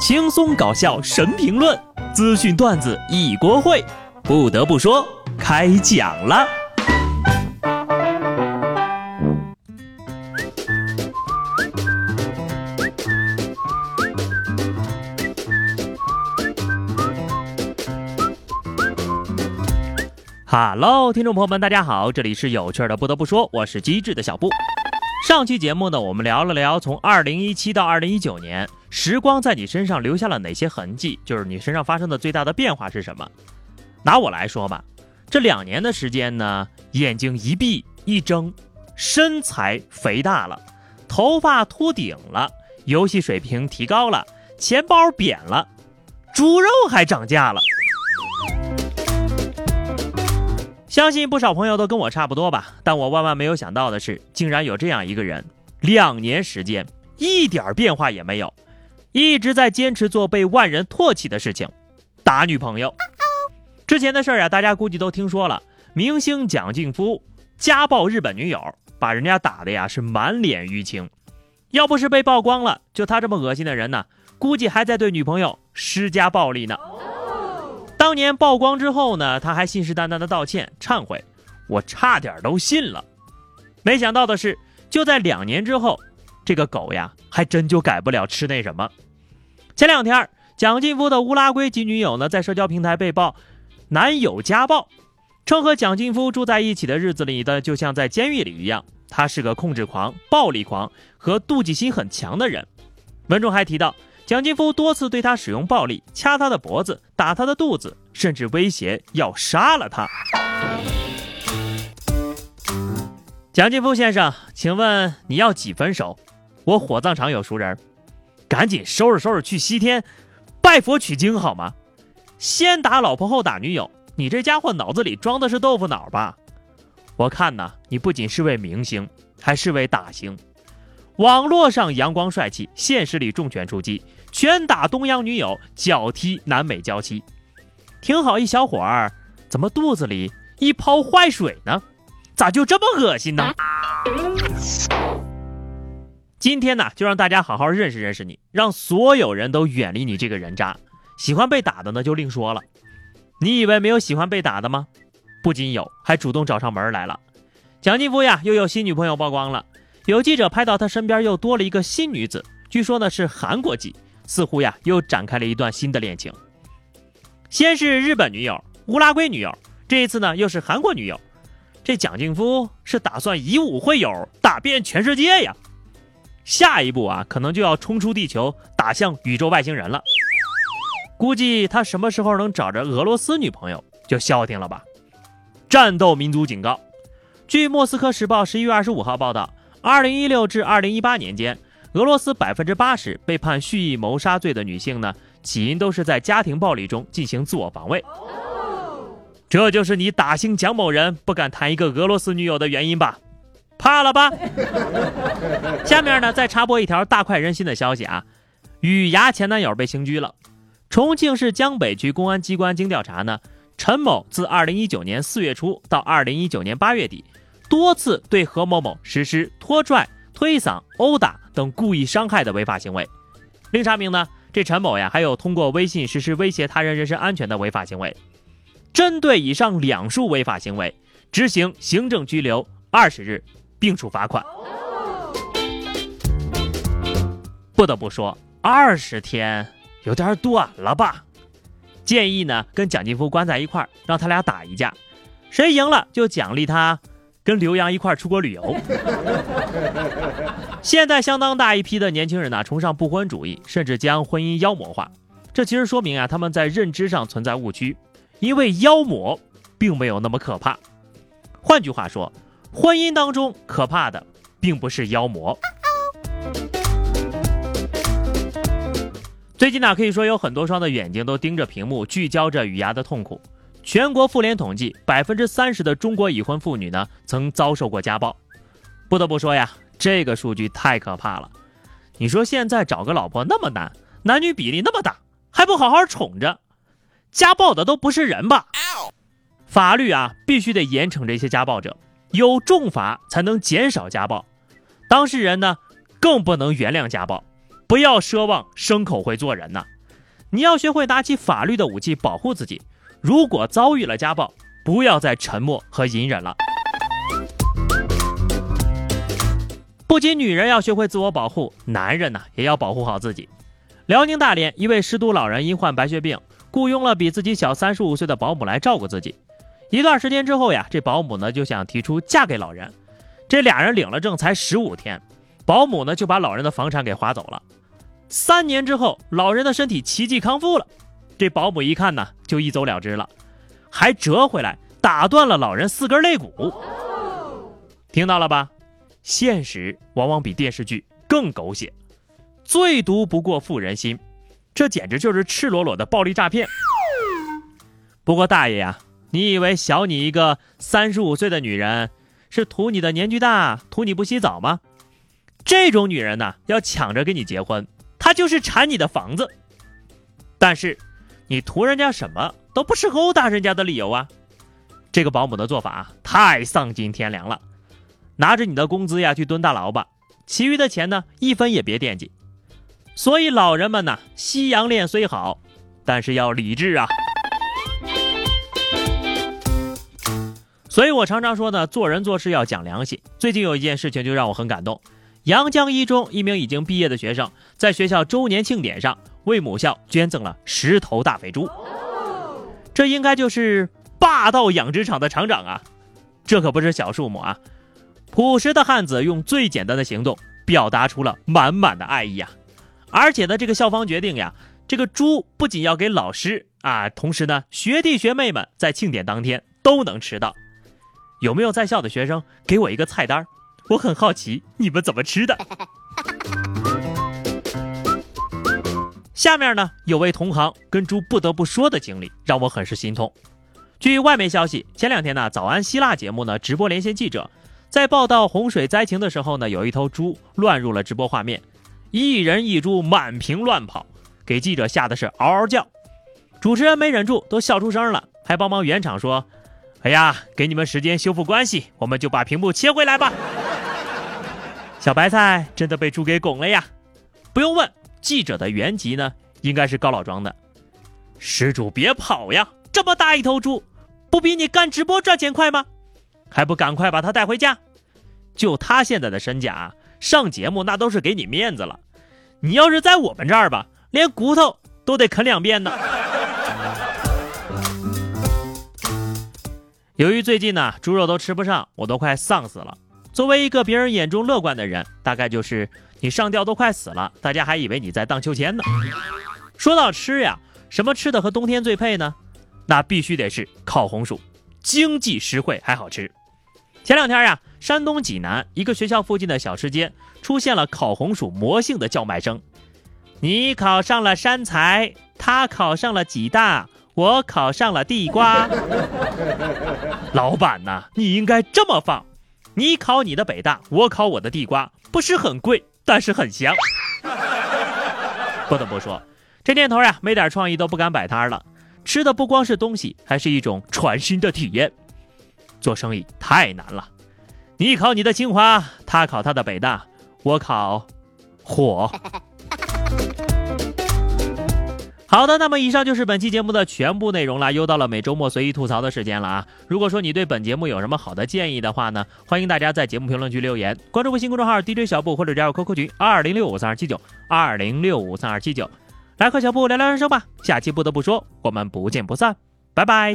轻松搞笑神评论，资讯段子一锅烩。不得不说，开讲了。哈喽，听众朋友们，大家好，这里是有趣的。不得不说，我是机智的小布。上期节目呢，我们聊了聊从二零一七到二零一九年。时光在你身上留下了哪些痕迹？就是你身上发生的最大的变化是什么？拿我来说吧，这两年的时间呢，眼睛一闭一睁，身材肥大了，头发秃顶了，游戏水平提高了，钱包扁了，猪肉还涨价了。相信不少朋友都跟我差不多吧，但我万万没有想到的是，竟然有这样一个人，两年时间一点变化也没有。一直在坚持做被万人唾弃的事情，打女朋友。之前的事儿啊，大家估计都听说了。明星蒋劲夫家暴日本女友，把人家打的呀是满脸淤青。要不是被曝光了，就他这么恶心的人呢，估计还在对女朋友施加暴力呢。当年曝光之后呢，他还信誓旦旦的道歉忏悔，我差点都信了。没想到的是，就在两年之后。这个狗呀，还真就改不了吃那什么。前两天，蒋劲夫的乌拉圭籍女友呢，在社交平台被曝男友家暴，称和蒋劲夫住在一起的日子里的就像在监狱里一样。他是个控制狂、暴力狂和妒忌心很强的人。文中还提到，蒋劲夫多次对他使用暴力，掐他的脖子，打他的肚子，甚至威胁要杀了他。蒋劲夫先生，请问你要几分熟？我火葬场有熟人，赶紧收拾收拾去西天拜佛取经好吗？先打老婆后打女友，你这家伙脑子里装的是豆腐脑吧？我看呐，你不仅是位明星，还是位打星。网络上阳光帅气，现实里重拳出击，拳打东洋女友，脚踢南美娇妻。挺好一小伙儿，怎么肚子里一泡坏水呢？咋就这么恶心呢？今天呢，就让大家好好认识认识你，让所有人都远离你这个人渣。喜欢被打的呢，就另说了。你以为没有喜欢被打的吗？不仅有，还主动找上门来了。蒋劲夫呀，又有新女朋友曝光了。有记者拍到他身边又多了一个新女子，据说呢是韩国籍，似乎呀又展开了一段新的恋情。先是日本女友、乌拉圭女友，这一次呢又是韩国女友。这蒋劲夫是打算以武会友，打遍全世界呀？下一步啊，可能就要冲出地球，打向宇宙外星人了。估计他什么时候能找着俄罗斯女朋友，就消停了吧。战斗民族警告：据《莫斯科时报》十一月二十五号报道，二零一六至二零一八年间，俄罗斯百分之八十被判蓄意谋杀罪的女性呢，起因都是在家庭暴力中进行自我防卫。这就是你打星蒋某人不敢谈一个俄罗斯女友的原因吧？怕了吧？下面呢，再插播一条大快人心的消息啊！雨芽前男友被刑拘了。重庆市江北区公安机关经调查呢，陈某自2019年4月初到2019年8月底，多次对何某某实施拖拽、推搡、殴打等故意伤害的违法行为。另查明呢，这陈某呀，还有通过微信实施威胁他人人身安全的违法行为。针对以上两数违法行为，执行行政拘留二十日。并处罚款。不得不说，二十天有点短了吧？建议呢，跟蒋劲夫关在一块儿，让他俩打一架，谁赢了就奖励他跟刘洋一块儿出国旅游。现在相当大一批的年轻人呢，崇尚不婚主义，甚至将婚姻妖魔化。这其实说明啊，他们在认知上存在误区，因为妖魔并没有那么可怕。换句话说。婚姻当中可怕的，并不是妖魔。最近呢，可以说有很多双的眼睛都盯着屏幕，聚焦着雨芽的痛苦。全国妇联统计，百分之三十的中国已婚妇女呢，曾遭受过家暴。不得不说呀，这个数据太可怕了。你说现在找个老婆那么难，男女比例那么大，还不好好宠着，家暴的都不是人吧？法律啊，必须得严惩这些家暴者。有重罚才能减少家暴，当事人呢更不能原谅家暴，不要奢望牲口会做人呐。你要学会拿起法律的武器保护自己。如果遭遇了家暴，不要再沉默和隐忍了。不仅女人要学会自我保护，男人呢也要保护好自己。辽宁大连一位失独老人因患白血病，雇佣了比自己小三十五岁的保姆来照顾自己。一段时间之后呀，这保姆呢就想提出嫁给老人。这俩人领了证才十五天，保姆呢就把老人的房产给划走了。三年之后，老人的身体奇迹康复了。这保姆一看呢，就一走了之了，还折回来打断了老人四根肋骨。听到了吧？现实往往比电视剧更狗血，最毒不过妇人心，这简直就是赤裸裸的暴力诈骗。不过大爷呀，你以为小你一个三十五岁的女人是图你的年纪大，图你不洗澡吗？这种女人呢，要抢着跟你结婚，她就是馋你的房子。但是，你图人家什么都不是殴打人家的理由啊！这个保姆的做法太丧尽天良了。拿着你的工资呀去蹲大牢吧，其余的钱呢一分也别惦记。所以老人们呐，西洋恋虽好，但是要理智啊。所以我常常说呢，做人做事要讲良心。最近有一件事情就让我很感动，阳江一中一名已经毕业的学生，在学校周年庆典上为母校捐赠了十头大肥猪。这应该就是霸道养殖场的厂长啊，这可不是小数目啊。朴实的汉子用最简单的行动表达出了满满的爱意呀！而且呢，这个校方决定呀，这个猪不仅要给老师啊，同时呢，学弟学妹们在庆典当天都能吃到。有没有在校的学生给我一个菜单？我很好奇你们怎么吃的。下面呢，有位同行跟猪不得不说的经历，让我很是心痛。据外媒消息，前两天呢，早安希腊节目呢直播连线记者。在报道洪水灾情的时候呢，有一头猪乱入了直播画面，一人一猪满屏乱跑，给记者吓得是嗷嗷叫。主持人没忍住都笑出声了，还帮忙圆场说：“哎呀，给你们时间修复关系，我们就把屏幕切回来吧。”小白菜真的被猪给拱了呀！不用问，记者的原籍呢，应该是高老庄的。施主别跑呀，这么大一头猪，不比你干直播赚钱快吗？还不赶快把它带回家！就他现在的身价，上节目那都是给你面子了。你要是在我们这儿吧，连骨头都得啃两遍呢。由于最近呢，猪肉都吃不上，我都快丧死了。作为一个别人眼中乐观的人，大概就是你上吊都快死了，大家还以为你在荡秋千呢。说到吃呀，什么吃的和冬天最配呢？那必须得是烤红薯，经济实惠还好吃。前两天呀，山东济南一个学校附近的小吃街出现了烤红薯魔性的叫卖声。你考上了山财，他考上了济大，我考上了地瓜。老板呐，你应该这么放：你考你的北大，我考我的地瓜，不是很贵，但是很香。不得不说，这年头呀，没点创意都不敢摆摊了。吃的不光是东西，还是一种全新的体验。做生意太难了，你考你的清华，他考他的北大，我考火。好的，那么以上就是本期节目的全部内容啦。又到了每周末随意吐槽的时间了啊！如果说你对本节目有什么好的建议的话呢，欢迎大家在节目评论区留言，关注微信公众号 DJ 小布或者加入 QQ 群二零六五三二七九二零六五三二七九，来和小布聊聊人生吧。下期不得不说，我们不见不散，拜拜。